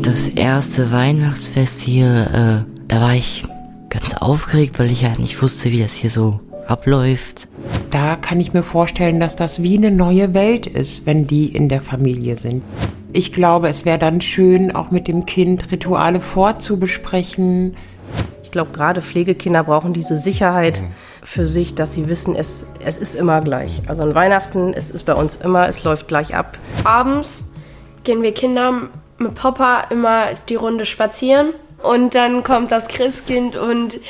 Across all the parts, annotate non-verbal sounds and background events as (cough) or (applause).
Das erste Weihnachtsfest hier, äh, da war ich ganz aufgeregt, weil ich ja nicht wusste, wie das hier so abläuft. Da kann ich mir vorstellen, dass das wie eine neue Welt ist, wenn die in der Familie sind. Ich glaube, es wäre dann schön, auch mit dem Kind Rituale vorzubesprechen. Ich glaube, gerade Pflegekinder brauchen diese Sicherheit für sich, dass sie wissen, es, es ist immer gleich. Also an Weihnachten, es ist bei uns immer, es läuft gleich ab. Abends gehen wir Kinder mit Papa immer die Runde spazieren und dann kommt das Christkind und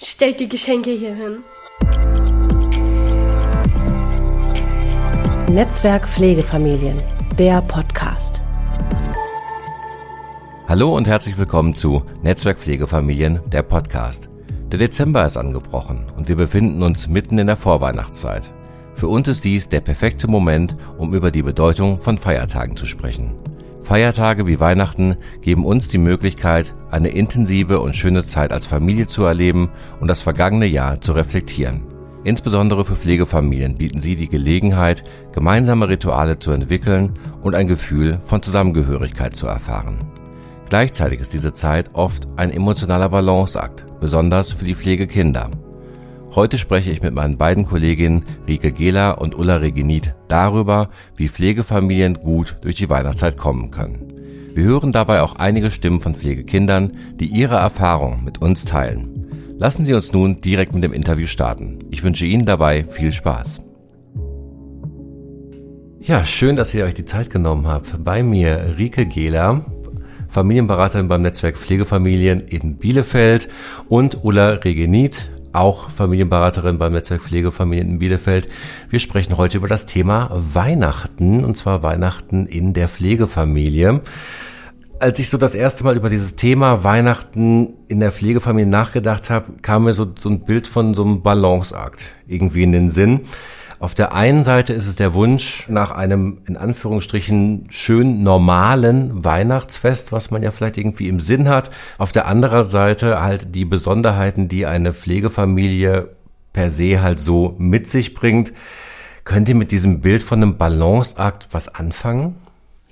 stellt die Geschenke hier hin. Netzwerk Pflegefamilien, der Podcast. Hallo und herzlich willkommen zu Netzwerk Pflegefamilien, der Podcast. Der Dezember ist angebrochen und wir befinden uns mitten in der Vorweihnachtszeit. Für uns ist dies der perfekte Moment, um über die Bedeutung von Feiertagen zu sprechen. Feiertage wie Weihnachten geben uns die Möglichkeit, eine intensive und schöne Zeit als Familie zu erleben und das vergangene Jahr zu reflektieren. Insbesondere für Pflegefamilien bieten sie die Gelegenheit, gemeinsame Rituale zu entwickeln und ein Gefühl von Zusammengehörigkeit zu erfahren. Gleichzeitig ist diese Zeit oft ein emotionaler Balanceakt, besonders für die Pflegekinder. Heute spreche ich mit meinen beiden Kolleginnen Rike Gehler und Ulla Regenit darüber, wie Pflegefamilien gut durch die Weihnachtszeit kommen können. Wir hören dabei auch einige Stimmen von Pflegekindern, die ihre Erfahrung mit uns teilen. Lassen Sie uns nun direkt mit dem Interview starten. Ich wünsche Ihnen dabei viel Spaß. Ja, schön, dass ihr euch die Zeit genommen habt. Bei mir Rike Gehler, Familienberaterin beim Netzwerk Pflegefamilien in Bielefeld und Ulla Regenit, auch Familienberaterin beim Netzwerk Pflegefamilien in Bielefeld. Wir sprechen heute über das Thema Weihnachten und zwar Weihnachten in der Pflegefamilie. Als ich so das erste Mal über dieses Thema Weihnachten in der Pflegefamilie nachgedacht habe, kam mir so, so ein Bild von so einem Balanceakt irgendwie in den Sinn. Auf der einen Seite ist es der Wunsch nach einem in Anführungsstrichen schön normalen Weihnachtsfest, was man ja vielleicht irgendwie im Sinn hat. Auf der anderen Seite halt die Besonderheiten, die eine Pflegefamilie per se halt so mit sich bringt. Könnt ihr mit diesem Bild von einem Balanceakt was anfangen?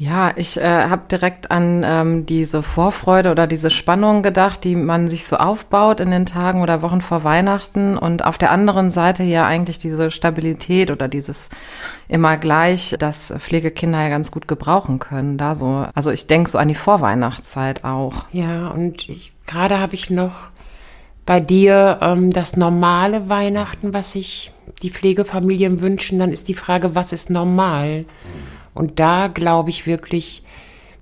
Ja, ich äh, habe direkt an ähm, diese Vorfreude oder diese Spannung gedacht, die man sich so aufbaut in den Tagen oder Wochen vor Weihnachten und auf der anderen Seite ja eigentlich diese Stabilität oder dieses immer gleich, dass Pflegekinder ja ganz gut gebrauchen können. Da so, also ich denke so an die Vorweihnachtszeit auch. Ja, und ich, gerade habe ich noch bei dir ähm, das normale Weihnachten, was sich die Pflegefamilien wünschen. Dann ist die Frage, was ist normal? Und da glaube ich wirklich,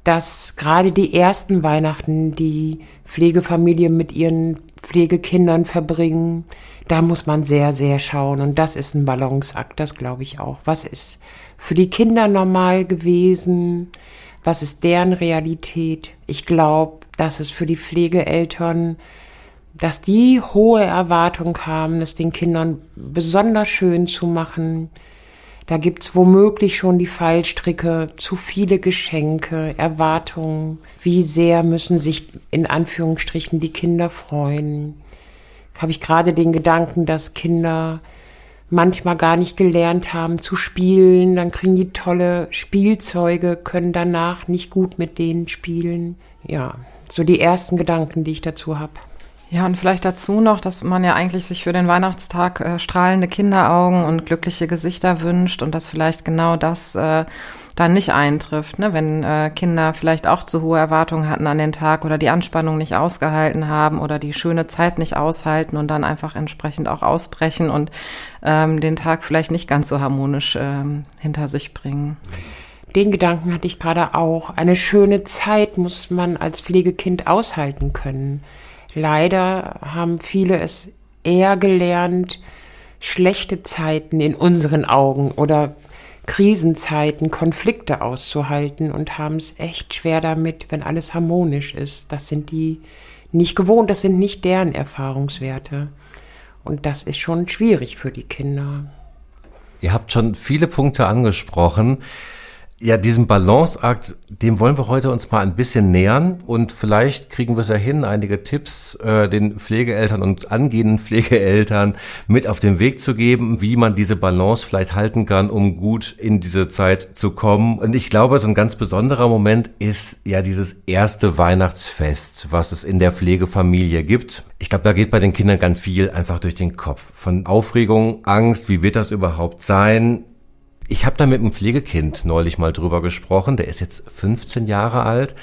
dass gerade die ersten Weihnachten, die Pflegefamilien mit ihren Pflegekindern verbringen, da muss man sehr, sehr schauen. Und das ist ein Balanceakt, das glaube ich auch. Was ist für die Kinder normal gewesen? Was ist deren Realität? Ich glaube, dass es für die Pflegeeltern, dass die hohe Erwartung haben, es den Kindern besonders schön zu machen, da gibt's womöglich schon die Fallstricke, zu viele Geschenke, Erwartungen. Wie sehr müssen sich in Anführungsstrichen die Kinder freuen? Habe ich gerade den Gedanken, dass Kinder manchmal gar nicht gelernt haben zu spielen, dann kriegen die tolle Spielzeuge, können danach nicht gut mit denen spielen. Ja, so die ersten Gedanken, die ich dazu habe. Ja, und vielleicht dazu noch, dass man ja eigentlich sich für den Weihnachtstag äh, strahlende Kinderaugen und glückliche Gesichter wünscht und dass vielleicht genau das äh, dann nicht eintrifft, ne? wenn äh, Kinder vielleicht auch zu hohe Erwartungen hatten an den Tag oder die Anspannung nicht ausgehalten haben oder die schöne Zeit nicht aushalten und dann einfach entsprechend auch ausbrechen und ähm, den Tag vielleicht nicht ganz so harmonisch ähm, hinter sich bringen. Den Gedanken hatte ich gerade auch. Eine schöne Zeit muss man als Pflegekind aushalten können. Leider haben viele es eher gelernt, schlechte Zeiten in unseren Augen oder Krisenzeiten, Konflikte auszuhalten und haben es echt schwer damit, wenn alles harmonisch ist. Das sind die nicht gewohnt, das sind nicht deren Erfahrungswerte. Und das ist schon schwierig für die Kinder. Ihr habt schon viele Punkte angesprochen. Ja, diesem Balanceakt, dem wollen wir heute uns mal ein bisschen nähern und vielleicht kriegen wir es ja hin, einige Tipps äh, den Pflegeeltern und angehenden Pflegeeltern mit auf den Weg zu geben, wie man diese Balance vielleicht halten kann, um gut in diese Zeit zu kommen. Und ich glaube, so ein ganz besonderer Moment ist ja dieses erste Weihnachtsfest, was es in der Pflegefamilie gibt. Ich glaube, da geht bei den Kindern ganz viel einfach durch den Kopf. Von Aufregung, Angst, wie wird das überhaupt sein? Ich habe da mit einem Pflegekind neulich mal drüber gesprochen. Der ist jetzt 15 Jahre alt.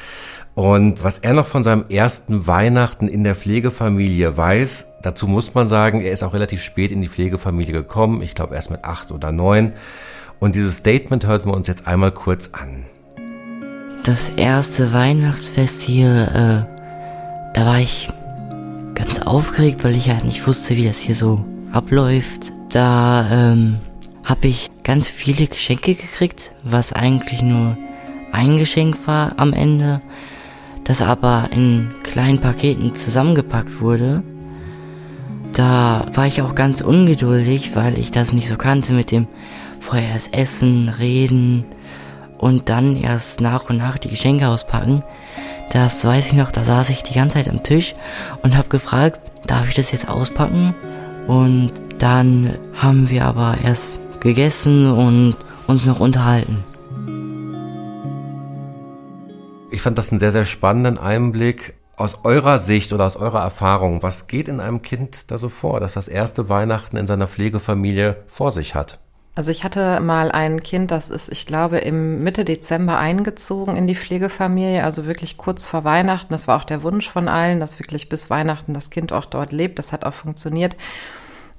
Und was er noch von seinem ersten Weihnachten in der Pflegefamilie weiß, dazu muss man sagen, er ist auch relativ spät in die Pflegefamilie gekommen. Ich glaube erst mit acht oder neun. Und dieses Statement hörten wir uns jetzt einmal kurz an. Das erste Weihnachtsfest hier, äh, da war ich ganz aufgeregt, weil ich halt nicht wusste, wie das hier so abläuft. Da ähm, habe ich ganz viele Geschenke gekriegt, was eigentlich nur ein Geschenk war am Ende, das aber in kleinen Paketen zusammengepackt wurde. Da war ich auch ganz ungeduldig, weil ich das nicht so kannte mit dem vorher erst essen, reden und dann erst nach und nach die Geschenke auspacken. Das weiß ich noch, da saß ich die ganze Zeit am Tisch und habe gefragt, darf ich das jetzt auspacken? Und dann haben wir aber erst gegessen und uns noch unterhalten. Ich fand das einen sehr, sehr spannenden Einblick aus eurer Sicht oder aus eurer Erfahrung. Was geht in einem Kind da so vor, dass das erste Weihnachten in seiner Pflegefamilie vor sich hat? Also ich hatte mal ein Kind, das ist, ich glaube, im Mitte Dezember eingezogen in die Pflegefamilie, also wirklich kurz vor Weihnachten. Das war auch der Wunsch von allen, dass wirklich bis Weihnachten das Kind auch dort lebt. Das hat auch funktioniert.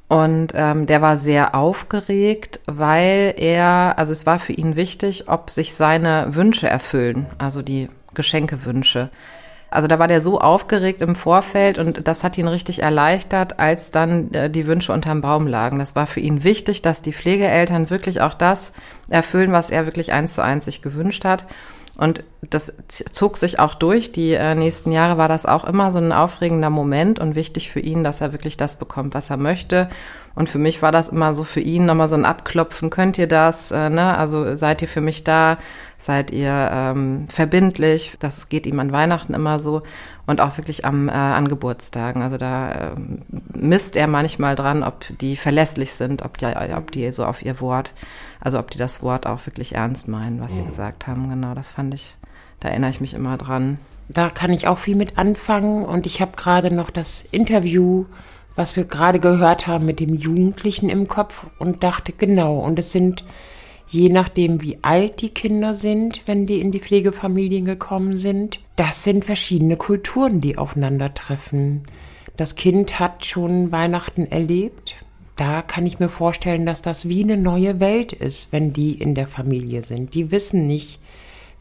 Und ähm, der war sehr aufgeregt, weil er, also es war für ihn wichtig, ob sich seine Wünsche erfüllen, also die Geschenkewünsche. Also da war der so aufgeregt im Vorfeld und das hat ihn richtig erleichtert, als dann äh, die Wünsche unterm Baum lagen. Das war für ihn wichtig, dass die Pflegeeltern wirklich auch das erfüllen, was er wirklich eins zu eins sich gewünscht hat. Und das zog sich auch durch. Die äh, nächsten Jahre war das auch immer so ein aufregender Moment und wichtig für ihn, dass er wirklich das bekommt, was er möchte. Und für mich war das immer so für ihn nochmal so ein Abklopfen. Könnt ihr das? Äh, ne? Also seid ihr für mich da? Seid ihr ähm, verbindlich? Das geht ihm an Weihnachten immer so und auch wirklich am, äh, an Geburtstagen. Also da äh, misst er manchmal dran, ob die verlässlich sind, ob die, ob die so auf ihr Wort, also ob die das Wort auch wirklich ernst meinen, was sie mhm. gesagt haben. Genau, das fand ich, da erinnere ich mich immer dran. Da kann ich auch viel mit anfangen und ich habe gerade noch das Interview, was wir gerade gehört haben mit dem Jugendlichen im Kopf und dachte, genau, und es sind je nachdem, wie alt die Kinder sind, wenn die in die Pflegefamilien gekommen sind. Das sind verschiedene Kulturen, die aufeinandertreffen. Das Kind hat schon Weihnachten erlebt. Da kann ich mir vorstellen, dass das wie eine neue Welt ist, wenn die in der Familie sind. Die wissen nicht,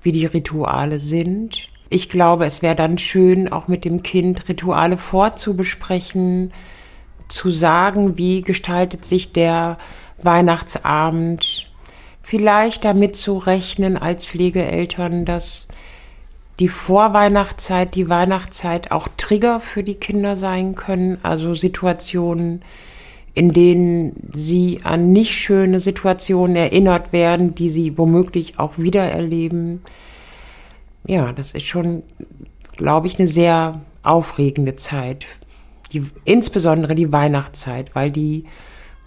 wie die Rituale sind. Ich glaube, es wäre dann schön, auch mit dem Kind Rituale vorzubesprechen, zu sagen, wie gestaltet sich der Weihnachtsabend, vielleicht damit zu rechnen als Pflegeeltern, dass die Vorweihnachtszeit, die Weihnachtszeit auch Trigger für die Kinder sein können, also Situationen, in denen sie an nicht schöne Situationen erinnert werden, die sie womöglich auch wieder erleben. Ja, das ist schon, glaube ich, eine sehr aufregende Zeit. Die, insbesondere die Weihnachtszeit, weil die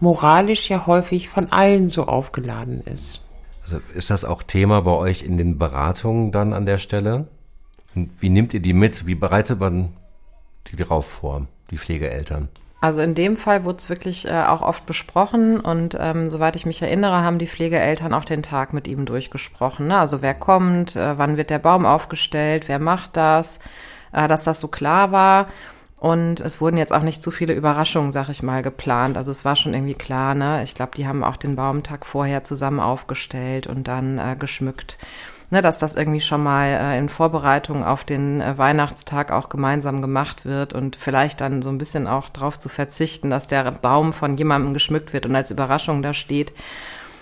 moralisch ja häufig von allen so aufgeladen ist. Also ist das auch Thema bei euch in den Beratungen dann an der Stelle? Und wie nimmt ihr die mit? Wie bereitet man die drauf vor, die Pflegeeltern? Also in dem Fall wurde es wirklich äh, auch oft besprochen und ähm, soweit ich mich erinnere, haben die Pflegeeltern auch den Tag mit ihm durchgesprochen. Ne? Also wer kommt, äh, wann wird der Baum aufgestellt, wer macht das, äh, dass das so klar war. Und es wurden jetzt auch nicht zu viele Überraschungen, sag ich mal, geplant. Also es war schon irgendwie klar, ne? Ich glaube, die haben auch den Baumtag vorher zusammen aufgestellt und dann äh, geschmückt. Ne, dass das irgendwie schon mal äh, in Vorbereitung auf den äh, Weihnachtstag auch gemeinsam gemacht wird und vielleicht dann so ein bisschen auch darauf zu verzichten, dass der Baum von jemandem geschmückt wird und als Überraschung da steht.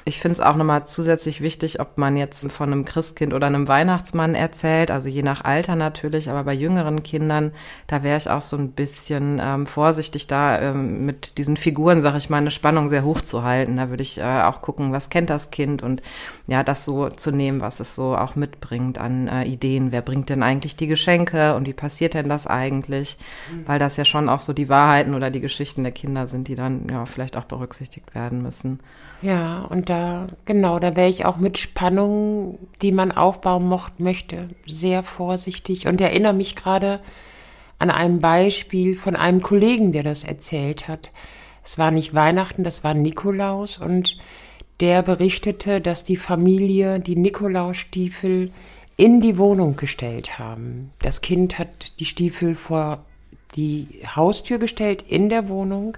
Ich finde es auch nochmal zusätzlich wichtig, ob man jetzt von einem Christkind oder einem Weihnachtsmann erzählt, also je nach Alter natürlich, aber bei jüngeren Kindern, da wäre ich auch so ein bisschen ähm, vorsichtig da ähm, mit diesen Figuren, sage ich mal, eine Spannung sehr hoch zu halten. Da würde ich äh, auch gucken, was kennt das Kind und ja, das so zu nehmen, was es so auch mitbringt an äh, Ideen. Wer bringt denn eigentlich die Geschenke und wie passiert denn das eigentlich? Weil das ja schon auch so die Wahrheiten oder die Geschichten der Kinder sind, die dann ja vielleicht auch berücksichtigt werden müssen. Ja, und da, genau, da wäre ich auch mit Spannungen, die man aufbauen mocht, möchte, sehr vorsichtig und erinnere mich gerade an einem Beispiel von einem Kollegen, der das erzählt hat. Es war nicht Weihnachten, das war Nikolaus und der berichtete, dass die Familie die Nikolausstiefel in die Wohnung gestellt haben. Das Kind hat die Stiefel vor die Haustür gestellt in der Wohnung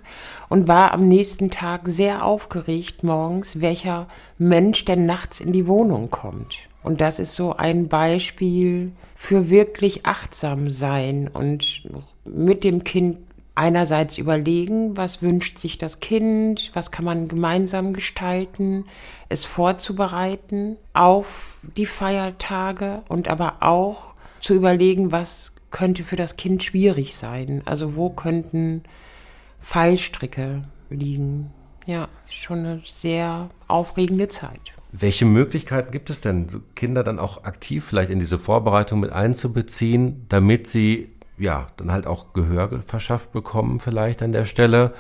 und war am nächsten Tag sehr aufgeregt morgens, welcher Mensch denn nachts in die Wohnung kommt. Und das ist so ein Beispiel für wirklich achtsam sein und mit dem Kind einerseits überlegen, was wünscht sich das Kind, was kann man gemeinsam gestalten, es vorzubereiten auf die Feiertage und aber auch zu überlegen, was könnte für das Kind schwierig sein? Also wo könnten Fallstricke liegen? Ja, schon eine sehr aufregende Zeit. Welche Möglichkeiten gibt es denn, Kinder dann auch aktiv vielleicht in diese Vorbereitung mit einzubeziehen, damit sie ja dann halt auch Gehör verschafft bekommen, vielleicht an der Stelle,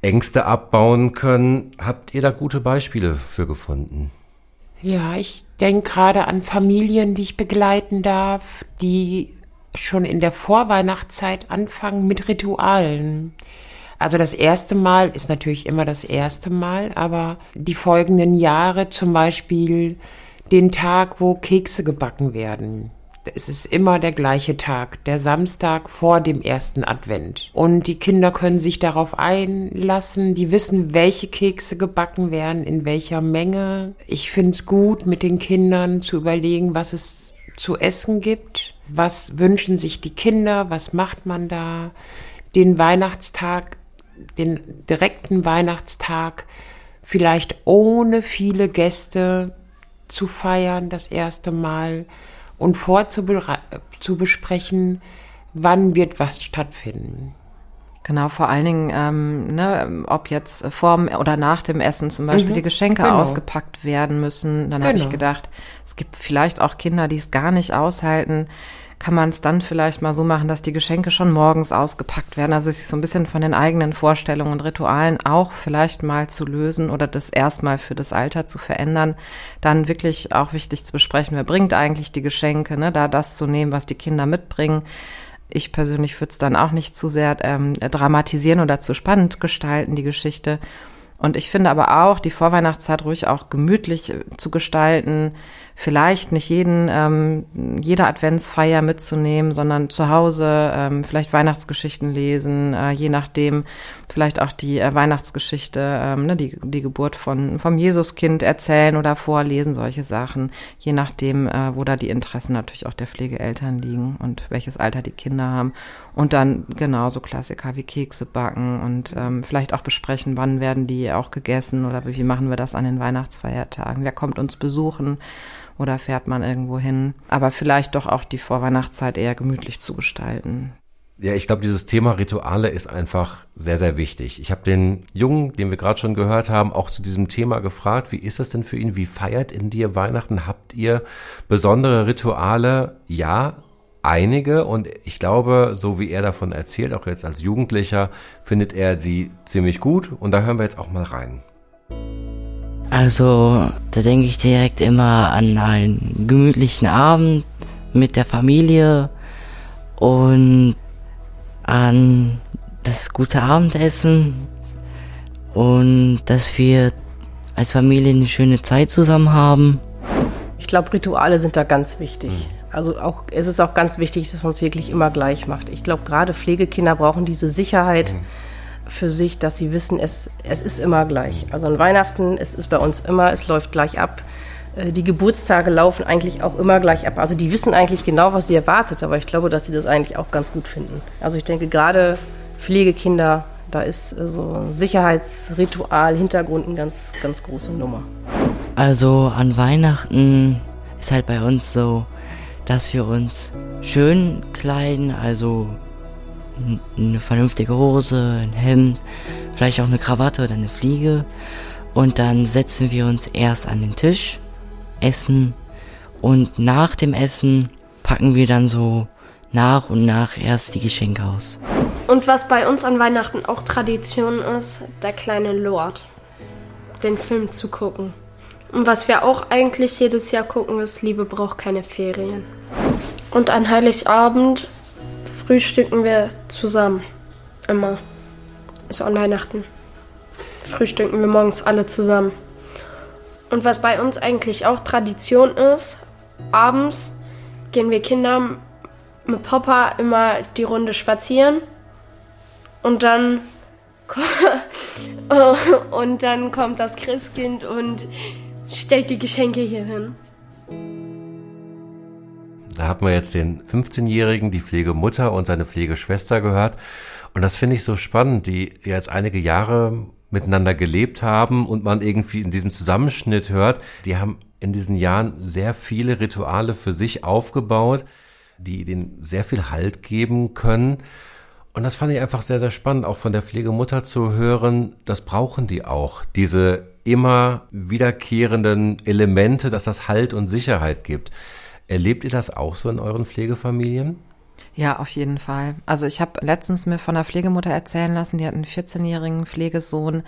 Ängste abbauen können? Habt ihr da gute Beispiele für gefunden? Ja, ich denke gerade an Familien, die ich begleiten darf, die schon in der Vorweihnachtszeit anfangen mit Ritualen. Also das erste Mal ist natürlich immer das erste Mal, aber die folgenden Jahre zum Beispiel den Tag, wo Kekse gebacken werden. Es ist immer der gleiche Tag, der Samstag vor dem ersten Advent. Und die Kinder können sich darauf einlassen, die wissen, welche Kekse gebacken werden, in welcher Menge. Ich finde es gut, mit den Kindern zu überlegen, was es zu essen gibt. Was wünschen sich die Kinder? Was macht man da? Den Weihnachtstag, den direkten Weihnachtstag vielleicht ohne viele Gäste zu feiern, das erste Mal und vorzubesprechen, wann wird was stattfinden. Genau, vor allen Dingen, ähm, ne, ob jetzt vor oder nach dem Essen zum Beispiel mhm, die Geschenke genau. ausgepackt werden müssen. Dann genau. habe ich gedacht, es gibt vielleicht auch Kinder, die es gar nicht aushalten. Kann man es dann vielleicht mal so machen, dass die Geschenke schon morgens ausgepackt werden? Also sich so ein bisschen von den eigenen Vorstellungen und Ritualen auch vielleicht mal zu lösen oder das erstmal für das Alter zu verändern. Dann wirklich auch wichtig zu besprechen, wer bringt eigentlich die Geschenke, ne? da das zu nehmen, was die Kinder mitbringen ich persönlich würde es dann auch nicht zu sehr ähm, dramatisieren oder zu spannend gestalten, die Geschichte. Und ich finde aber auch, die Vorweihnachtszeit ruhig auch gemütlich äh, zu gestalten, vielleicht nicht jeden, ähm, jede Adventsfeier mitzunehmen, sondern zu Hause ähm, vielleicht Weihnachtsgeschichten lesen, äh, je nachdem, vielleicht auch die äh, Weihnachtsgeschichte, ähm, ne, die, die Geburt von, vom Jesuskind erzählen oder vorlesen, solche Sachen, je nachdem, äh, wo da die Interessen natürlich auch der Pflegeeltern liegen und welches Alter die Kinder haben. Und dann genauso Klassiker wie Kekse backen und ähm, vielleicht auch besprechen, wann werden die auch gegessen oder wie machen wir das an den Weihnachtsfeiertagen, wer kommt uns besuchen oder fährt man irgendwo hin. Aber vielleicht doch auch die Vorweihnachtszeit eher gemütlich zu gestalten. Ja, ich glaube, dieses Thema Rituale ist einfach sehr, sehr wichtig. Ich habe den Jungen, den wir gerade schon gehört haben, auch zu diesem Thema gefragt, wie ist das denn für ihn? Wie feiert in dir Weihnachten? Habt ihr besondere Rituale? Ja, einige. Und ich glaube, so wie er davon erzählt, auch jetzt als Jugendlicher, findet er sie ziemlich gut. Und da hören wir jetzt auch mal rein. Also, da denke ich direkt immer an einen gemütlichen Abend mit der Familie und an das gute Abendessen und dass wir als Familie eine schöne Zeit zusammen haben. Ich glaube, Rituale sind da ganz wichtig. Mhm. Also auch, es ist auch ganz wichtig, dass man es wirklich immer gleich macht. Ich glaube, gerade Pflegekinder brauchen diese Sicherheit. Mhm für sich, dass sie wissen, es, es ist immer gleich. Also an Weihnachten, es ist bei uns immer, es läuft gleich ab. Äh, die Geburtstage laufen eigentlich auch immer gleich ab. Also die wissen eigentlich genau, was sie erwartet, aber ich glaube, dass sie das eigentlich auch ganz gut finden. Also ich denke, gerade Pflegekinder, Da ist äh, so ein Sicherheitsritual, Hintergrund eine ganz, ganz große Nummer. Also an Weihnachten ist halt bei uns so, dass wir uns schön kleiden, also eine vernünftige Hose, ein Hemd, vielleicht auch eine Krawatte oder eine Fliege. Und dann setzen wir uns erst an den Tisch, essen und nach dem Essen packen wir dann so nach und nach erst die Geschenke aus. Und was bei uns an Weihnachten auch Tradition ist, der kleine Lord. Den Film zu gucken. Und was wir auch eigentlich jedes Jahr gucken, ist Liebe braucht keine Ferien. Und an Heiligabend frühstücken wir zusammen. Immer. Also an Weihnachten. Frühstücken wir morgens alle zusammen. Und was bei uns eigentlich auch Tradition ist, abends gehen wir Kinder mit Papa immer die Runde spazieren und dann (laughs) und dann kommt das Christkind und stellt die Geschenke hier hin. Da hat man jetzt den 15-Jährigen, die Pflegemutter und seine Pflegeschwester gehört. Und das finde ich so spannend, die jetzt einige Jahre miteinander gelebt haben und man irgendwie in diesem Zusammenschnitt hört, die haben in diesen Jahren sehr viele Rituale für sich aufgebaut, die denen sehr viel Halt geben können. Und das fand ich einfach sehr, sehr spannend, auch von der Pflegemutter zu hören, das brauchen die auch, diese immer wiederkehrenden Elemente, dass das Halt und Sicherheit gibt. Erlebt ihr das auch so in euren Pflegefamilien? Ja, auf jeden Fall. Also ich habe letztens mir von einer Pflegemutter erzählen lassen, die hat einen 14-jährigen Pflegesohn,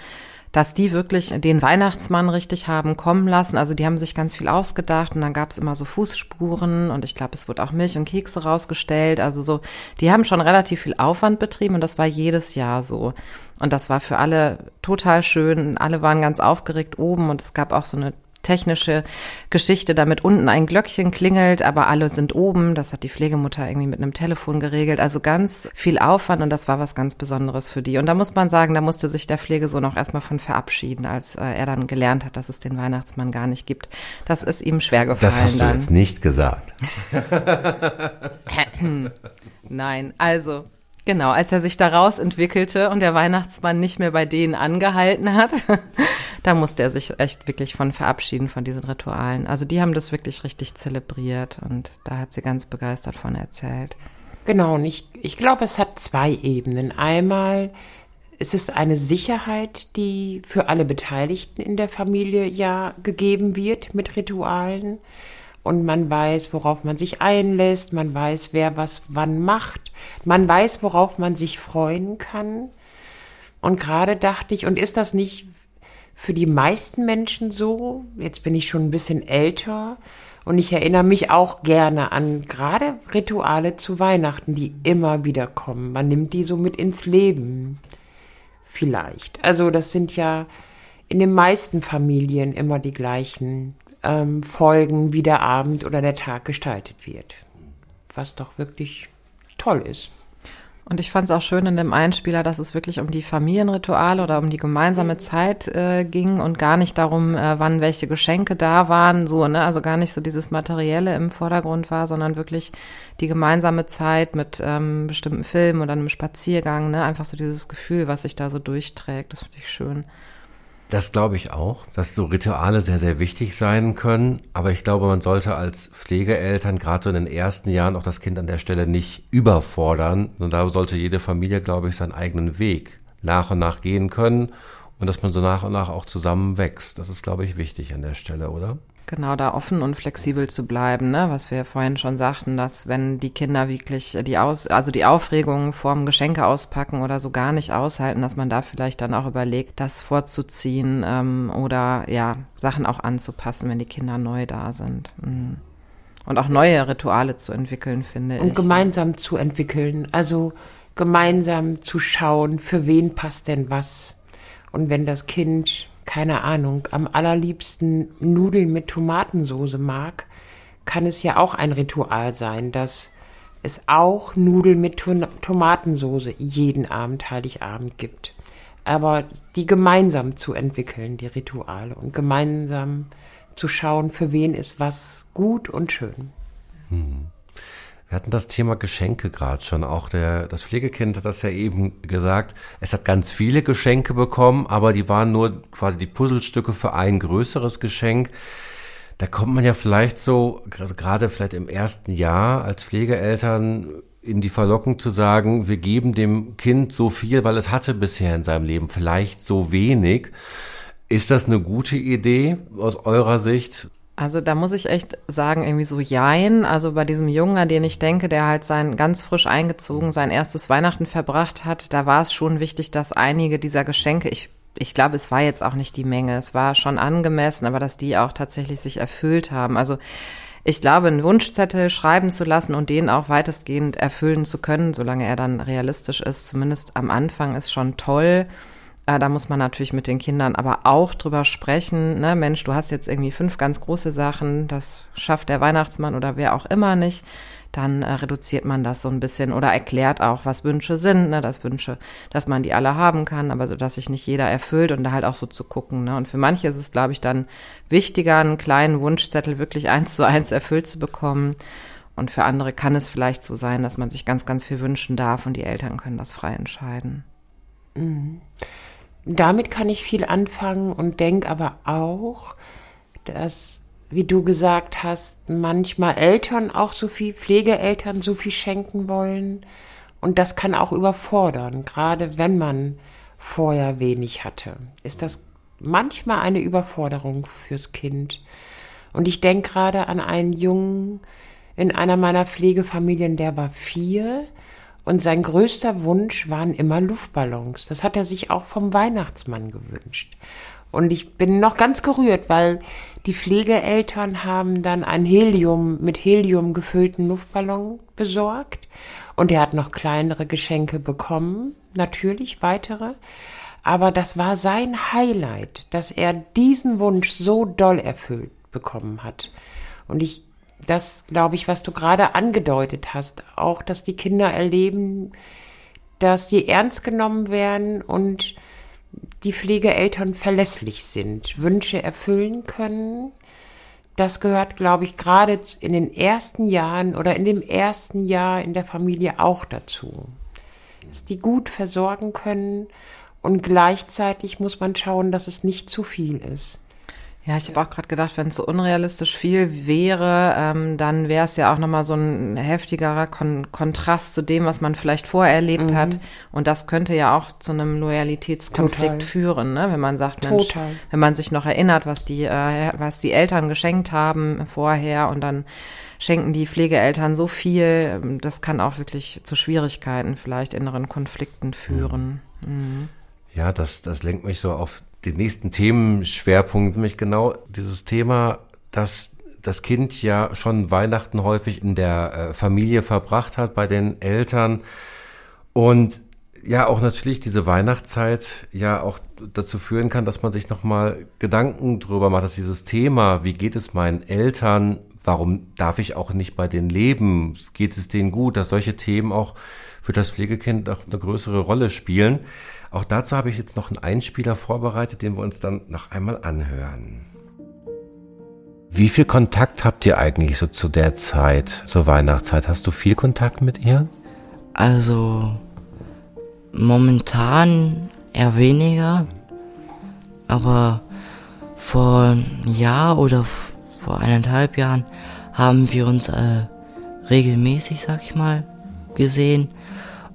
dass die wirklich den Weihnachtsmann richtig haben kommen lassen. Also die haben sich ganz viel ausgedacht und dann gab es immer so Fußspuren und ich glaube, es wurde auch Milch und Kekse rausgestellt. Also so, die haben schon relativ viel Aufwand betrieben und das war jedes Jahr so. Und das war für alle total schön. Alle waren ganz aufgeregt oben und es gab auch so eine technische Geschichte, damit unten ein Glöckchen klingelt, aber alle sind oben. Das hat die Pflegemutter irgendwie mit einem Telefon geregelt. Also ganz viel Aufwand und das war was ganz Besonderes für die. Und da muss man sagen, da musste sich der Pflegesohn auch erstmal von verabschieden, als äh, er dann gelernt hat, dass es den Weihnachtsmann gar nicht gibt. Das ist ihm schwer gefallen. Das hast du dann. jetzt nicht gesagt. (laughs) Nein, also Genau, als er sich daraus entwickelte und der Weihnachtsmann nicht mehr bei denen angehalten hat, (laughs) da musste er sich echt wirklich von verabschieden von diesen Ritualen. Also die haben das wirklich richtig zelebriert und da hat sie ganz begeistert von erzählt. Genau, und ich, ich glaube, es hat zwei Ebenen. Einmal es ist eine Sicherheit, die für alle Beteiligten in der Familie ja gegeben wird mit Ritualen und man weiß, worauf man sich einlässt, man weiß, wer was wann macht, man weiß, worauf man sich freuen kann. Und gerade dachte ich, und ist das nicht für die meisten Menschen so? Jetzt bin ich schon ein bisschen älter und ich erinnere mich auch gerne an gerade Rituale zu Weihnachten, die immer wieder kommen. Man nimmt die so mit ins Leben. Vielleicht. Also das sind ja in den meisten Familien immer die gleichen ähm, folgen, wie der Abend oder der Tag gestaltet wird. Was doch wirklich toll ist. Und ich fand es auch schön in dem Einspieler, dass es wirklich um die Familienrituale oder um die gemeinsame Zeit äh, ging und gar nicht darum, äh, wann welche Geschenke da waren, so, ne, also gar nicht so dieses Materielle im Vordergrund war, sondern wirklich die gemeinsame Zeit mit ähm, bestimmten Filmen oder einem Spaziergang, ne, einfach so dieses Gefühl, was sich da so durchträgt, das finde ich schön. Das glaube ich auch, dass so Rituale sehr, sehr wichtig sein können. Aber ich glaube, man sollte als Pflegeeltern gerade so in den ersten Jahren auch das Kind an der Stelle nicht überfordern. Und da sollte jede Familie, glaube ich, seinen eigenen Weg nach und nach gehen können und dass man so nach und nach auch zusammen wächst. Das ist, glaube ich, wichtig an der Stelle, oder? Genau, da offen und flexibel zu bleiben, ne? was wir vorhin schon sagten, dass wenn die Kinder wirklich die Aus, also die Aufregung vorm Geschenke auspacken oder so gar nicht aushalten, dass man da vielleicht dann auch überlegt, das vorzuziehen ähm, oder ja, Sachen auch anzupassen, wenn die Kinder neu da sind. Mhm. Und auch neue Rituale zu entwickeln, finde und ich. Und gemeinsam zu entwickeln, also gemeinsam zu schauen, für wen passt denn was. Und wenn das Kind keine Ahnung, am allerliebsten Nudeln mit Tomatensoße mag, kann es ja auch ein Ritual sein, dass es auch Nudeln mit Tomatensoße jeden Abend, Heiligabend gibt. Aber die gemeinsam zu entwickeln, die Rituale, und gemeinsam zu schauen, für wen ist was gut und schön. Hm. Wir hatten das Thema Geschenke gerade schon. Auch der, das Pflegekind hat das ja eben gesagt. Es hat ganz viele Geschenke bekommen, aber die waren nur quasi die Puzzlestücke für ein größeres Geschenk. Da kommt man ja vielleicht so, gerade vielleicht im ersten Jahr als Pflegeeltern in die Verlockung zu sagen, wir geben dem Kind so viel, weil es hatte bisher in seinem Leben vielleicht so wenig. Ist das eine gute Idee aus eurer Sicht? Also da muss ich echt sagen, irgendwie so jein. Also bei diesem Jungen, an den ich denke, der halt sein ganz frisch eingezogen, sein erstes Weihnachten verbracht hat, da war es schon wichtig, dass einige dieser Geschenke, ich, ich glaube, es war jetzt auch nicht die Menge, es war schon angemessen, aber dass die auch tatsächlich sich erfüllt haben. Also ich glaube, einen Wunschzettel schreiben zu lassen und den auch weitestgehend erfüllen zu können, solange er dann realistisch ist, zumindest am Anfang, ist schon toll. Äh, da muss man natürlich mit den Kindern aber auch drüber sprechen. Ne? Mensch, du hast jetzt irgendwie fünf ganz große Sachen, das schafft der Weihnachtsmann oder wer auch immer nicht. Dann äh, reduziert man das so ein bisschen oder erklärt auch, was Wünsche sind. Ne? Das Wünsche, dass man die alle haben kann, aber so, dass sich nicht jeder erfüllt und da halt auch so zu gucken. Ne? Und für manche ist es, glaube ich, dann wichtiger, einen kleinen Wunschzettel wirklich eins zu eins erfüllt zu bekommen. Und für andere kann es vielleicht so sein, dass man sich ganz, ganz viel wünschen darf und die Eltern können das frei entscheiden. Mhm damit kann ich viel anfangen und denke aber auch, dass, wie du gesagt hast, manchmal Eltern auch so viel, Pflegeeltern so viel schenken wollen. Und das kann auch überfordern, gerade wenn man vorher wenig hatte. Ist das manchmal eine Überforderung fürs Kind. Und ich denke gerade an einen Jungen in einer meiner Pflegefamilien, der war vier und sein größter Wunsch waren immer Luftballons. Das hat er sich auch vom Weihnachtsmann gewünscht. Und ich bin noch ganz gerührt, weil die Pflegeeltern haben dann einen Helium, mit Helium gefüllten Luftballon besorgt. Und er hat noch kleinere Geschenke bekommen, natürlich weitere. Aber das war sein Highlight, dass er diesen Wunsch so doll erfüllt bekommen hat. Und ich das, glaube ich, was du gerade angedeutet hast, auch, dass die Kinder erleben, dass sie ernst genommen werden und die Pflegeeltern verlässlich sind, Wünsche erfüllen können. Das gehört, glaube ich, gerade in den ersten Jahren oder in dem ersten Jahr in der Familie auch dazu. Dass die gut versorgen können und gleichzeitig muss man schauen, dass es nicht zu viel ist. Ja, ich habe auch gerade gedacht, wenn es so unrealistisch viel wäre, ähm, dann wäre es ja auch nochmal so ein heftigerer Kon Kontrast zu dem, was man vielleicht vorher erlebt mhm. hat. Und das könnte ja auch zu einem Loyalitätskonflikt Total. führen, ne? wenn man sagt, Mensch, Total. wenn man sich noch erinnert, was die, äh, was die Eltern geschenkt haben vorher und dann schenken die Pflegeeltern so viel, ähm, das kann auch wirklich zu Schwierigkeiten, vielleicht inneren Konflikten führen. Mhm. Ja, das, das lenkt mich so auf den nächsten Themenschwerpunkt, nämlich genau dieses Thema, dass das Kind ja schon Weihnachten häufig in der äh, Familie verbracht hat, bei den Eltern. Und ja, auch natürlich diese Weihnachtszeit ja auch dazu führen kann, dass man sich nochmal Gedanken drüber macht, dass dieses Thema, wie geht es meinen Eltern, warum darf ich auch nicht bei denen leben, geht es denen gut, dass solche Themen auch für das Pflegekind auch eine größere Rolle spielen. Auch dazu habe ich jetzt noch einen Einspieler vorbereitet, den wir uns dann noch einmal anhören. Wie viel Kontakt habt ihr eigentlich so zu der Zeit, zur Weihnachtszeit? Hast du viel Kontakt mit ihr? Also momentan eher weniger, aber vor einem Jahr oder vor eineinhalb Jahren haben wir uns äh, regelmäßig, sag ich mal, gesehen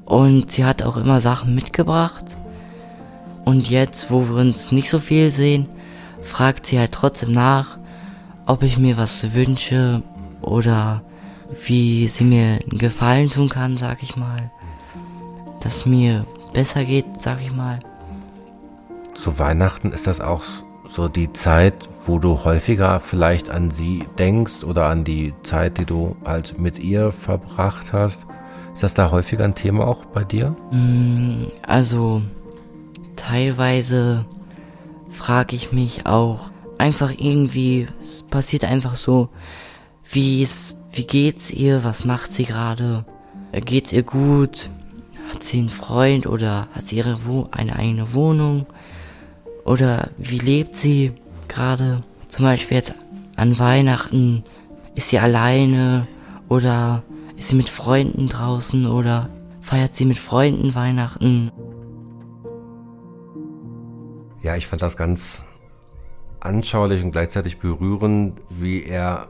und sie hat auch immer Sachen mitgebracht und jetzt, wo wir uns nicht so viel sehen, fragt sie halt trotzdem nach, ob ich mir was wünsche oder wie sie mir einen Gefallen tun kann, sag ich mal. Dass mir besser geht, sag ich mal. Zu Weihnachten ist das auch so die Zeit, wo du häufiger vielleicht an sie denkst oder an die Zeit, die du halt mit ihr verbracht hast. Ist das da häufiger ein Thema auch bei dir? Mm, also, teilweise frage ich mich auch einfach irgendwie, es passiert einfach so, wie es, wie geht's ihr, was macht sie gerade, geht's ihr gut, hat sie einen Freund oder hat sie ihre Wo eine eigene Wohnung? Oder wie lebt sie gerade, zum Beispiel jetzt an Weihnachten, ist sie alleine oder ist sie mit Freunden draußen oder feiert sie mit Freunden Weihnachten? Ja, ich fand das ganz anschaulich und gleichzeitig berührend, wie er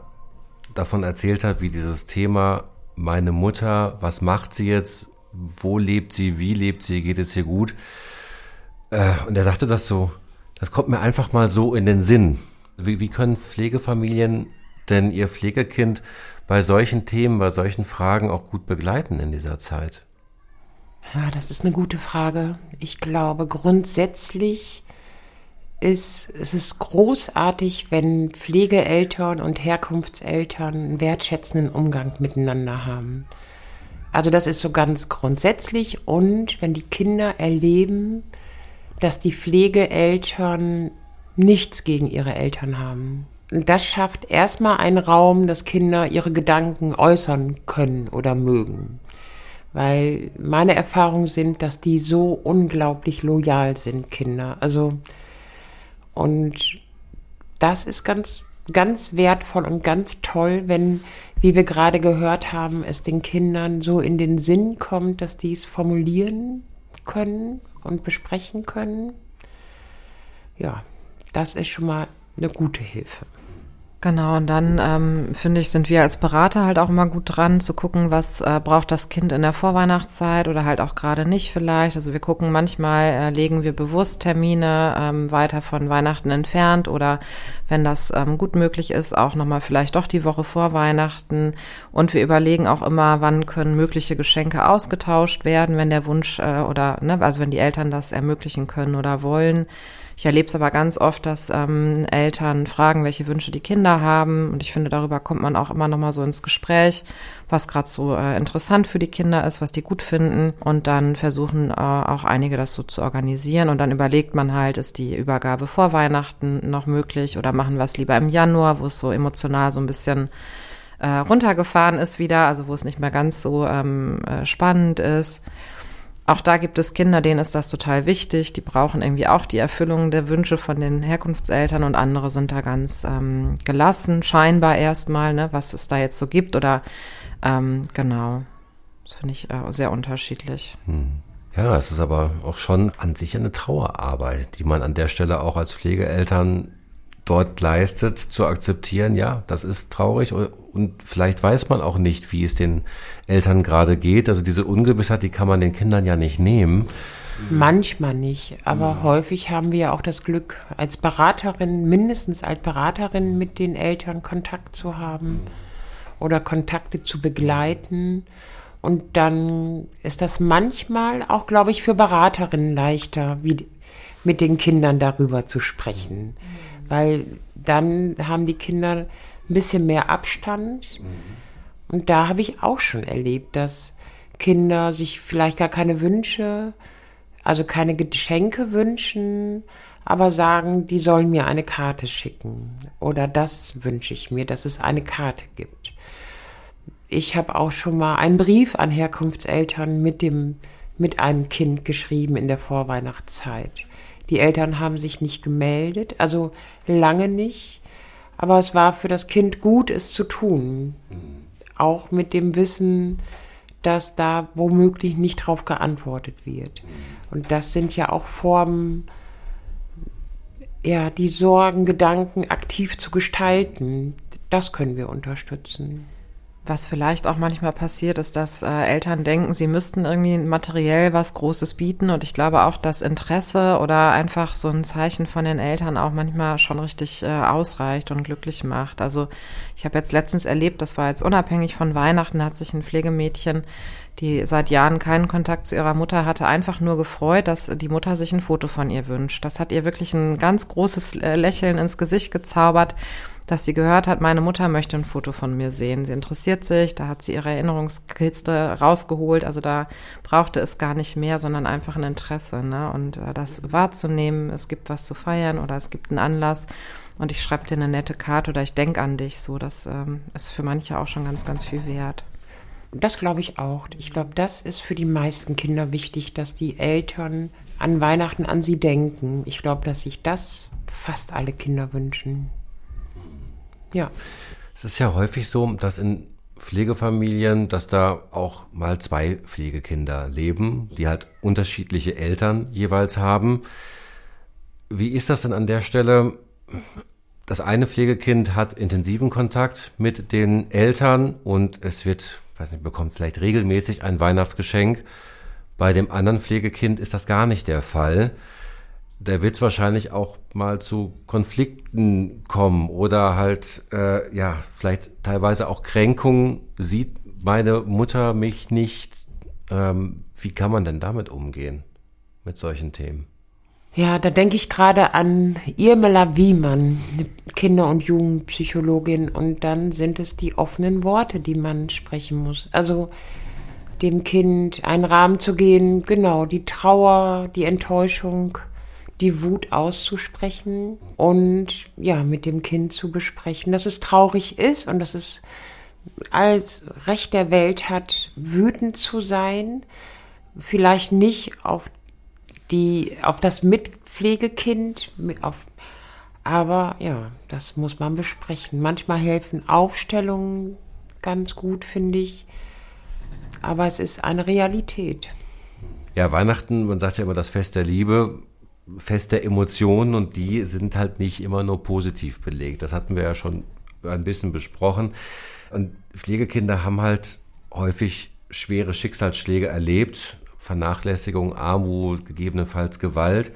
davon erzählt hat, wie dieses Thema meine Mutter, was macht sie jetzt, wo lebt sie, wie lebt sie, geht es ihr gut. Äh, und er sagte das so, das kommt mir einfach mal so in den Sinn. Wie, wie können Pflegefamilien denn ihr Pflegekind bei solchen Themen, bei solchen Fragen auch gut begleiten in dieser Zeit? Ja, das ist eine gute Frage. Ich glaube, grundsätzlich ist es ist großartig, wenn Pflegeeltern und Herkunftseltern einen wertschätzenden Umgang miteinander haben. Also das ist so ganz grundsätzlich und wenn die Kinder erleben, dass die Pflegeeltern nichts gegen ihre Eltern haben. Und das schafft erstmal einen Raum, dass Kinder ihre Gedanken äußern können oder mögen. Weil meine Erfahrungen sind, dass die so unglaublich loyal sind, Kinder. Also, und das ist ganz, ganz wertvoll und ganz toll, wenn, wie wir gerade gehört haben, es den Kindern so in den Sinn kommt, dass die es formulieren können und besprechen können. Ja, das ist schon mal eine gute Hilfe. Genau, und dann ähm, finde ich, sind wir als Berater halt auch immer gut dran zu gucken, was äh, braucht das Kind in der Vorweihnachtszeit oder halt auch gerade nicht vielleicht. Also wir gucken manchmal, äh, legen wir bewusst Termine ähm, weiter von Weihnachten entfernt oder wenn das ähm, gut möglich ist, auch nochmal vielleicht doch die Woche vor Weihnachten. Und wir überlegen auch immer, wann können mögliche Geschenke ausgetauscht werden, wenn der Wunsch äh, oder, ne, also wenn die Eltern das ermöglichen können oder wollen. Ich erlebe es aber ganz oft, dass ähm, Eltern fragen, welche Wünsche die Kinder haben. Und ich finde, darüber kommt man auch immer noch mal so ins Gespräch, was gerade so äh, interessant für die Kinder ist, was die gut finden. Und dann versuchen äh, auch einige das so zu organisieren. Und dann überlegt man halt, ist die Übergabe vor Weihnachten noch möglich oder machen wir es lieber im Januar, wo es so emotional so ein bisschen äh, runtergefahren ist wieder, also wo es nicht mehr ganz so ähm, äh, spannend ist. Auch da gibt es Kinder, denen ist das total wichtig. Die brauchen irgendwie auch die Erfüllung der Wünsche von den Herkunftseltern und andere sind da ganz ähm, gelassen, scheinbar erstmal, ne, was es da jetzt so gibt oder ähm, genau. Das finde ich äh, sehr unterschiedlich. Hm. Ja, es ist aber auch schon an sich eine Trauerarbeit, die man an der Stelle auch als Pflegeeltern dort leistet, zu akzeptieren, ja, das ist traurig und vielleicht weiß man auch nicht, wie es den Eltern gerade geht. Also diese Ungewissheit, die kann man den Kindern ja nicht nehmen. Manchmal nicht, aber mhm. häufig haben wir ja auch das Glück, als Beraterin, mindestens als Beraterin mit den Eltern Kontakt zu haben oder Kontakte zu begleiten. Und dann ist das manchmal auch, glaube ich, für Beraterinnen leichter, wie mit den Kindern darüber zu sprechen. Mhm weil dann haben die Kinder ein bisschen mehr Abstand. Mhm. Und da habe ich auch schon erlebt, dass Kinder sich vielleicht gar keine Wünsche, also keine Geschenke wünschen, aber sagen, die sollen mir eine Karte schicken. Oder das wünsche ich mir, dass es eine Karte gibt. Ich habe auch schon mal einen Brief an Herkunftseltern mit dem, mit einem Kind geschrieben in der Vorweihnachtszeit. Die Eltern haben sich nicht gemeldet, also lange nicht. Aber es war für das Kind gut, es zu tun. Auch mit dem Wissen, dass da womöglich nicht drauf geantwortet wird. Und das sind ja auch Formen, ja, die Sorgen, Gedanken aktiv zu gestalten. Das können wir unterstützen. Was vielleicht auch manchmal passiert, ist, dass äh, Eltern denken, sie müssten irgendwie materiell was Großes bieten. Und ich glaube auch, dass Interesse oder einfach so ein Zeichen von den Eltern auch manchmal schon richtig äh, ausreicht und glücklich macht. Also ich habe jetzt letztens erlebt, das war jetzt unabhängig von Weihnachten, hat sich ein Pflegemädchen, die seit Jahren keinen Kontakt zu ihrer Mutter hatte, einfach nur gefreut, dass die Mutter sich ein Foto von ihr wünscht. Das hat ihr wirklich ein ganz großes äh, Lächeln ins Gesicht gezaubert dass sie gehört hat, meine Mutter möchte ein Foto von mir sehen. Sie interessiert sich, da hat sie ihre Erinnerungskiste rausgeholt. Also da brauchte es gar nicht mehr, sondern einfach ein Interesse. Ne? Und äh, das wahrzunehmen, es gibt was zu feiern oder es gibt einen Anlass und ich schreibe dir eine nette Karte oder ich denke an dich. So, das ähm, ist für manche auch schon ganz, ganz viel wert. Das glaube ich auch. Ich glaube, das ist für die meisten Kinder wichtig, dass die Eltern an Weihnachten an sie denken. Ich glaube, dass sich das fast alle Kinder wünschen. Ja. Es ist ja häufig so, dass in Pflegefamilien, dass da auch mal zwei Pflegekinder leben, die halt unterschiedliche Eltern jeweils haben. Wie ist das denn an der Stelle? Das eine Pflegekind hat intensiven Kontakt mit den Eltern und es wird, weiß nicht, bekommt vielleicht regelmäßig ein Weihnachtsgeschenk. Bei dem anderen Pflegekind ist das gar nicht der Fall da wird es wahrscheinlich auch mal zu Konflikten kommen oder halt, äh, ja, vielleicht teilweise auch Kränkungen. Sieht meine Mutter mich nicht? Ähm, wie kann man denn damit umgehen, mit solchen Themen? Ja, da denke ich gerade an Irmela Wiemann, Kinder- und Jugendpsychologin, und dann sind es die offenen Worte, die man sprechen muss. Also dem Kind einen Rahmen zu gehen, genau, die Trauer, die Enttäuschung, die Wut auszusprechen und ja, mit dem Kind zu besprechen, dass es traurig ist und dass es als Recht der Welt hat, wütend zu sein, vielleicht nicht auf die, auf das Mitpflegekind, auf, aber ja, das muss man besprechen. Manchmal helfen Aufstellungen ganz gut, finde ich, aber es ist eine Realität. Ja, Weihnachten, man sagt ja immer das Fest der Liebe feste Emotionen und die sind halt nicht immer nur positiv belegt. Das hatten wir ja schon ein bisschen besprochen. Und Pflegekinder haben halt häufig schwere Schicksalsschläge erlebt, Vernachlässigung, Armut, gegebenenfalls Gewalt.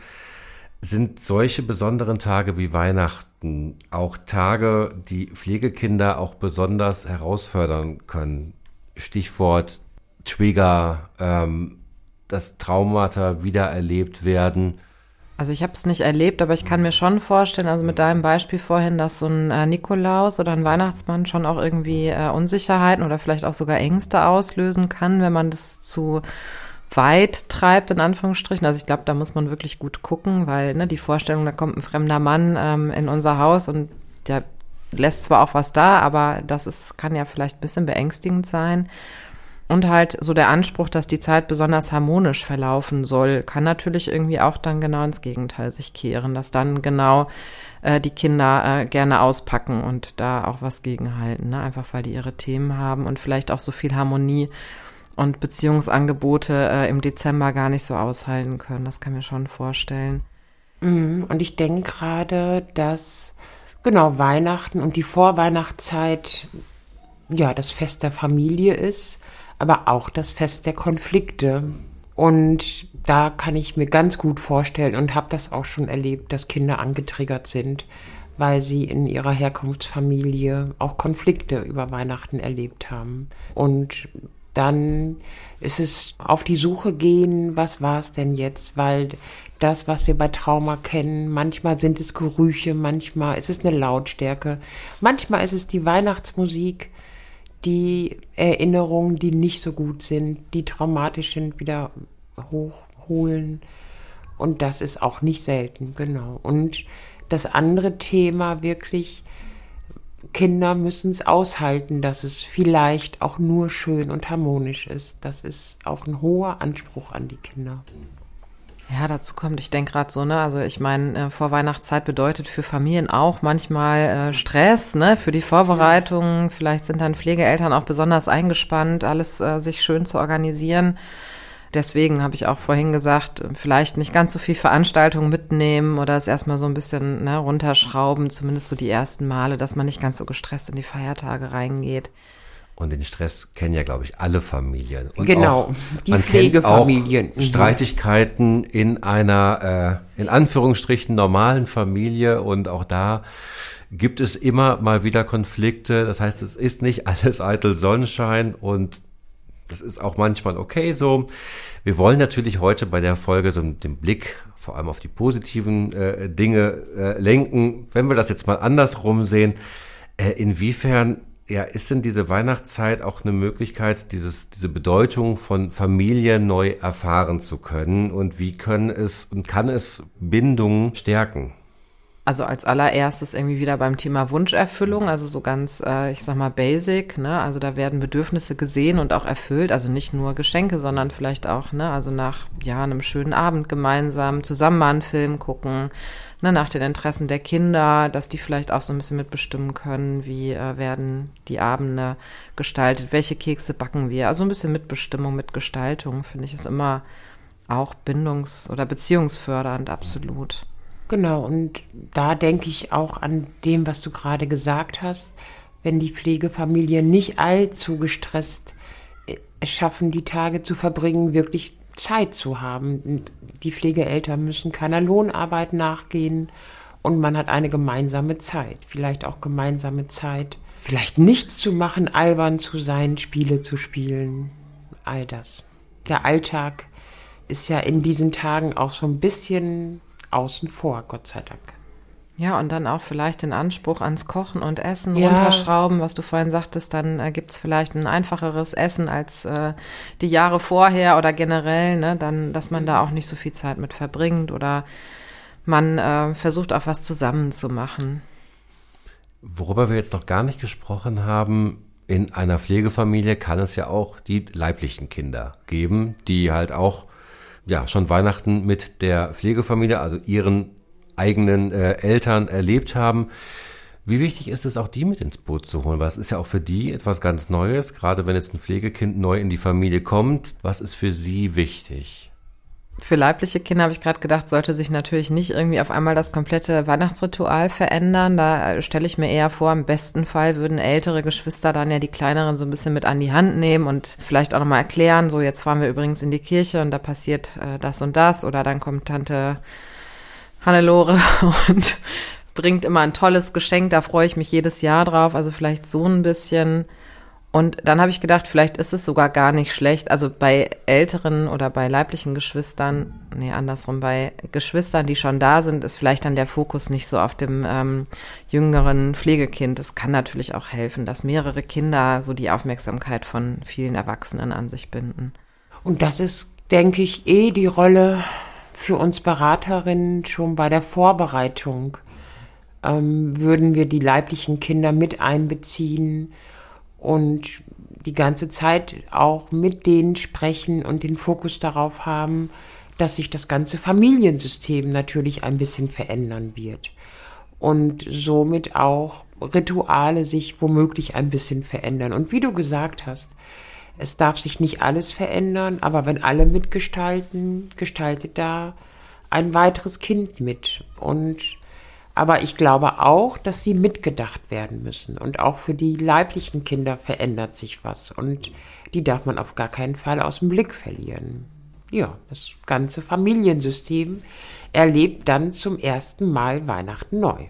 Sind solche besonderen Tage wie Weihnachten auch Tage, die Pflegekinder auch besonders herausfördern können? Stichwort Trigger, ähm, das Traumata wiedererlebt werden also ich habe es nicht erlebt, aber ich kann mir schon vorstellen, also mit deinem Beispiel vorhin, dass so ein äh, Nikolaus oder ein Weihnachtsmann schon auch irgendwie äh, Unsicherheiten oder vielleicht auch sogar Ängste auslösen kann, wenn man das zu weit treibt, in Anführungsstrichen. Also ich glaube, da muss man wirklich gut gucken, weil ne, die Vorstellung, da kommt ein fremder Mann ähm, in unser Haus und der lässt zwar auch was da, aber das ist, kann ja vielleicht ein bisschen beängstigend sein. Und halt so der Anspruch, dass die Zeit besonders harmonisch verlaufen soll, kann natürlich irgendwie auch dann genau ins Gegenteil sich kehren, dass dann genau äh, die Kinder äh, gerne auspacken und da auch was gegenhalten, ne? einfach weil die ihre Themen haben und vielleicht auch so viel Harmonie und Beziehungsangebote äh, im Dezember gar nicht so aushalten können. Das kann mir schon vorstellen. Mhm. Und ich denke gerade, dass genau Weihnachten und die Vorweihnachtszeit ja das Fest der Familie ist aber auch das Fest der Konflikte. Und da kann ich mir ganz gut vorstellen und habe das auch schon erlebt, dass Kinder angetriggert sind, weil sie in ihrer Herkunftsfamilie auch Konflikte über Weihnachten erlebt haben. Und dann ist es auf die Suche gehen, was war es denn jetzt? Weil das, was wir bei Trauma kennen, manchmal sind es Gerüche, manchmal ist es eine Lautstärke, manchmal ist es die Weihnachtsmusik, die Erinnerungen, die nicht so gut sind, die traumatisch sind, wieder hochholen. Und das ist auch nicht selten, genau. Und das andere Thema wirklich, Kinder müssen es aushalten, dass es vielleicht auch nur schön und harmonisch ist. Das ist auch ein hoher Anspruch an die Kinder. Ja, dazu kommt, ich denke gerade so, ne, also ich meine, äh, Vorweihnachtszeit bedeutet für Familien auch manchmal äh, Stress, ne, für die Vorbereitungen. Vielleicht sind dann Pflegeeltern auch besonders eingespannt, alles äh, sich schön zu organisieren. Deswegen habe ich auch vorhin gesagt, vielleicht nicht ganz so viel Veranstaltungen mitnehmen oder es erstmal so ein bisschen ne, runterschrauben, zumindest so die ersten Male, dass man nicht ganz so gestresst in die Feiertage reingeht. Und den Stress kennen ja, glaube ich, alle Familien. Und genau, auch, die Pflegefamilien. Mhm. Streitigkeiten in einer, äh, in Anführungsstrichen, normalen Familie. Und auch da gibt es immer mal wieder Konflikte. Das heißt, es ist nicht (laughs) alles eitel Sonnenschein und das ist auch manchmal okay so. Wir wollen natürlich heute bei der Folge so den Blick vor allem auf die positiven äh, Dinge äh, lenken. Wenn wir das jetzt mal andersrum sehen, äh, inwiefern ja, ist denn diese Weihnachtszeit auch eine Möglichkeit, dieses, diese Bedeutung von Familie neu erfahren zu können? Und wie können es und kann es Bindungen stärken? Also als allererstes irgendwie wieder beim Thema Wunscherfüllung, also so ganz, äh, ich sag mal, basic, ne? Also da werden Bedürfnisse gesehen und auch erfüllt, also nicht nur Geschenke, sondern vielleicht auch, ne, also nach ja, einem schönen Abend gemeinsam zusammen mal einen Film gucken, ne, nach den Interessen der Kinder, dass die vielleicht auch so ein bisschen mitbestimmen können, wie äh, werden die Abende gestaltet, welche Kekse backen wir. Also ein bisschen Mitbestimmung, Mitgestaltung, finde ich, ist immer auch bindungs- oder beziehungsfördernd, absolut. Genau, und da denke ich auch an dem, was du gerade gesagt hast, wenn die Pflegefamilien nicht allzu gestresst äh, es schaffen, die Tage zu verbringen, wirklich Zeit zu haben. Die Pflegeeltern müssen keiner Lohnarbeit nachgehen und man hat eine gemeinsame Zeit, vielleicht auch gemeinsame Zeit, vielleicht nichts zu machen, albern zu sein, Spiele zu spielen, all das. Der Alltag ist ja in diesen Tagen auch so ein bisschen außen vor, Gott sei Dank. Ja, und dann auch vielleicht den Anspruch ans Kochen und Essen Ja. runterschrauben, was du vorhin sagtest, dann äh, gibt's vielleicht ein einfacheres Essen als äh, die Jahre vorher oder generell, ne? Dann, dass man da auch nicht so viel Zeit mit verbringt oder man äh, versucht auch was zusammen zu machen. Worüber wir jetzt noch gar nicht gesprochen haben, in einer Pflegefamilie kann es ja auch die leiblichen Kinder geben, die halt auch ja schon Weihnachten mit der Pflegefamilie, also ihren eigenen äh, Eltern erlebt haben. Wie wichtig ist es auch, die mit ins Boot zu holen? Es ist ja auch für die etwas ganz Neues, gerade wenn jetzt ein Pflegekind neu in die Familie kommt. Was ist für sie wichtig? Für leibliche Kinder habe ich gerade gedacht, sollte sich natürlich nicht irgendwie auf einmal das komplette Weihnachtsritual verändern. Da äh, stelle ich mir eher vor, im besten Fall würden ältere Geschwister dann ja die kleineren so ein bisschen mit an die Hand nehmen und vielleicht auch nochmal erklären, so jetzt fahren wir übrigens in die Kirche und da passiert äh, das und das oder dann kommt Tante Hannelore (laughs) und bringt immer ein tolles Geschenk, da freue ich mich jedes Jahr drauf, also vielleicht so ein bisschen. Und dann habe ich gedacht, vielleicht ist es sogar gar nicht schlecht. Also bei älteren oder bei leiblichen Geschwistern, nee, andersrum, bei Geschwistern, die schon da sind, ist vielleicht dann der Fokus nicht so auf dem ähm, jüngeren Pflegekind. Es kann natürlich auch helfen, dass mehrere Kinder so die Aufmerksamkeit von vielen Erwachsenen an sich binden. Und das ist, denke ich, eh die Rolle für uns Beraterinnen schon bei der Vorbereitung. Ähm, würden wir die leiblichen Kinder mit einbeziehen und die ganze Zeit auch mit denen sprechen und den Fokus darauf haben, dass sich das ganze Familiensystem natürlich ein bisschen verändern wird. Und somit auch Rituale sich womöglich ein bisschen verändern. Und wie du gesagt hast, es darf sich nicht alles verändern, aber wenn alle mitgestalten, gestaltet da ein weiteres Kind mit. Und aber ich glaube auch, dass sie mitgedacht werden müssen. Und auch für die leiblichen Kinder verändert sich was. Und die darf man auf gar keinen Fall aus dem Blick verlieren. Ja, das ganze Familiensystem erlebt dann zum ersten Mal Weihnachten neu.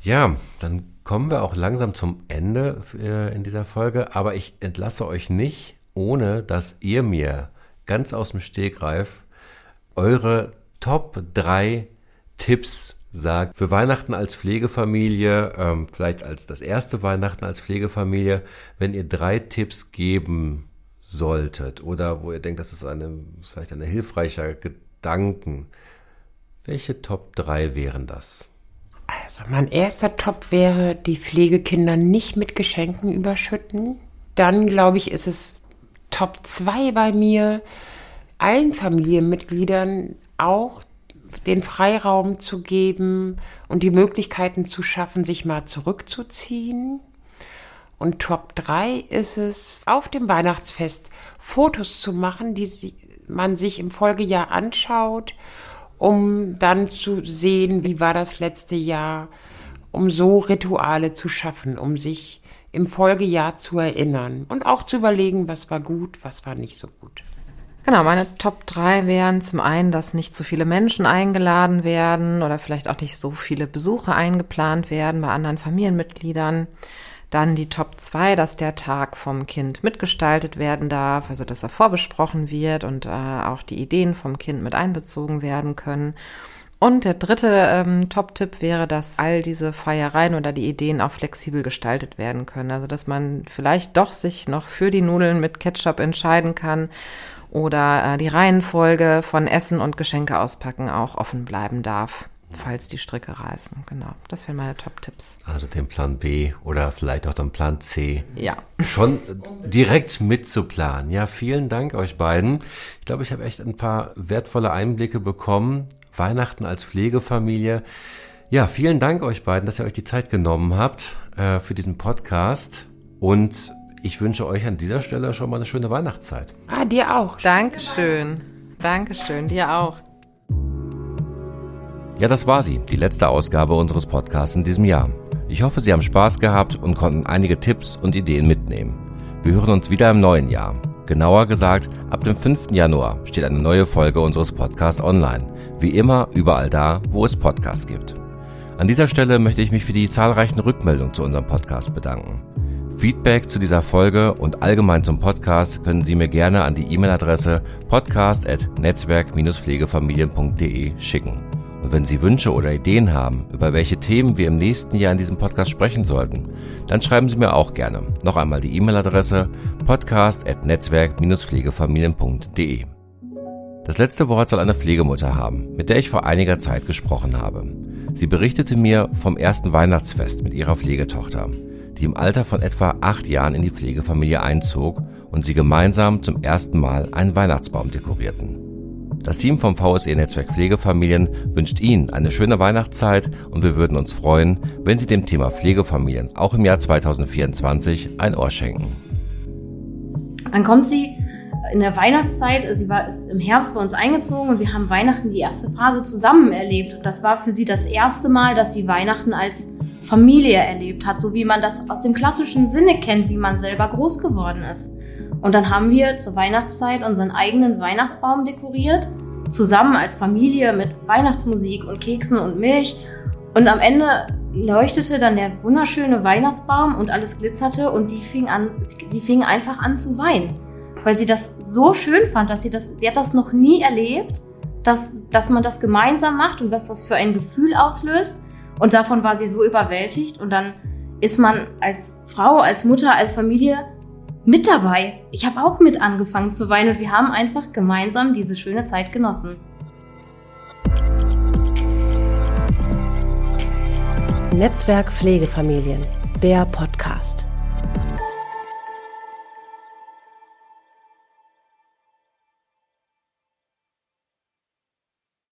Ja, dann kommen wir auch langsam zum Ende äh, in dieser Folge, aber ich entlasse euch nicht, ohne dass ihr mir ganz aus dem Stegreif eure Top 3 Tipps sagt für Weihnachten als Pflegefamilie, ähm, vielleicht als das erste Weihnachten als Pflegefamilie, wenn ihr drei Tipps geben solltet oder wo ihr denkt, das ist eine, vielleicht eine hilfreicher Gedanken. Welche Top 3 wären das? Also mein erster Top wäre, die Pflegekinder nicht mit Geschenken überschütten. Dann glaube ich, ist es Top 2 bei mir, allen Familienmitgliedern auch den Freiraum zu geben und die Möglichkeiten zu schaffen, sich mal zurückzuziehen. Und Top 3 ist es, auf dem Weihnachtsfest Fotos zu machen, die man sich im Folgejahr anschaut, um dann zu sehen, wie war das letzte Jahr, um so Rituale zu schaffen, um sich im Folgejahr zu erinnern und auch zu überlegen, was war gut, was war nicht so gut. Genau, meine Top 3 wären zum einen, dass nicht zu viele Menschen eingeladen werden oder vielleicht auch nicht so viele Besuche eingeplant werden bei anderen Familienmitgliedern. Dann die Top 2, dass der Tag vom Kind mitgestaltet werden darf, also dass er vorbesprochen wird und äh, auch die Ideen vom Kind mit einbezogen werden können. Und der dritte ähm, Top-Tipp wäre, dass all diese Feiereien oder die Ideen auch flexibel gestaltet werden können. Also dass man vielleicht doch sich noch für die Nudeln mit Ketchup entscheiden kann oder äh, die Reihenfolge von Essen und Geschenke auspacken auch offen bleiben darf. falls die Stricke reißen. Genau, das wären meine Top-Tipps. Also den Plan B oder vielleicht auch den Plan C. Ja. Schon direkt mitzuplanen. Ja, vielen Dank euch beiden. Ich glaube, ich habe echt ein paar wertvolle Einblicke bekommen. Weihnachten als Pflegefamilie. Ja, vielen Dank euch beiden, dass ihr euch die Zeit genommen habt äh, für diesen Podcast. Und ich wünsche euch an dieser Stelle schon mal eine schöne Weihnachtszeit. Ah, dir auch. Dankeschön. Dankeschön, dir auch. Ja, das war sie, die letzte Ausgabe unseres Podcasts in diesem Jahr. Ich hoffe, Sie haben Spaß gehabt und konnten einige Tipps und Ideen mitnehmen. Wir hören uns wieder im neuen Jahr. Genauer gesagt, ab dem 5. Januar steht eine neue Folge unseres Podcasts online. Wie immer, überall da, wo es Podcasts gibt. An dieser Stelle möchte ich mich für die zahlreichen Rückmeldungen zu unserem Podcast bedanken. Feedback zu dieser Folge und allgemein zum Podcast können Sie mir gerne an die E-Mail-Adresse podcast.netzwerk-pflegefamilien.de schicken. Und wenn Sie Wünsche oder Ideen haben, über welche Themen wir im nächsten Jahr in diesem Podcast sprechen sollten, dann schreiben Sie mir auch gerne. Noch einmal die E-Mail-Adresse podcast.netzwerk-pflegefamilien.de. Das letzte Wort soll eine Pflegemutter haben, mit der ich vor einiger Zeit gesprochen habe. Sie berichtete mir vom ersten Weihnachtsfest mit ihrer Pflegetochter, die im Alter von etwa acht Jahren in die Pflegefamilie einzog und sie gemeinsam zum ersten Mal einen Weihnachtsbaum dekorierten. Das Team vom VSE Netzwerk Pflegefamilien wünscht Ihnen eine schöne Weihnachtszeit und wir würden uns freuen, wenn Sie dem Thema Pflegefamilien auch im Jahr 2024 ein Ohr schenken. Dann kommt sie in der Weihnachtszeit, sie war ist im Herbst bei uns eingezogen und wir haben Weihnachten die erste Phase zusammen erlebt. Und das war für sie das erste Mal, dass sie Weihnachten als Familie erlebt hat, so wie man das aus dem klassischen Sinne kennt, wie man selber groß geworden ist. Und dann haben wir zur Weihnachtszeit unseren eigenen Weihnachtsbaum dekoriert, zusammen als Familie mit Weihnachtsmusik und Keksen und Milch. Und am Ende leuchtete dann der wunderschöne Weihnachtsbaum und alles glitzerte und die fing an, sie fing einfach an zu weinen, weil sie das so schön fand, dass sie das, sie hat das noch nie erlebt, dass, dass man das gemeinsam macht und was das für ein Gefühl auslöst. Und davon war sie so überwältigt und dann ist man als Frau, als Mutter, als Familie mit dabei. Ich habe auch mit angefangen zu weinen und wir haben einfach gemeinsam diese schöne Zeit genossen. Netzwerk Pflegefamilien, der Podcast.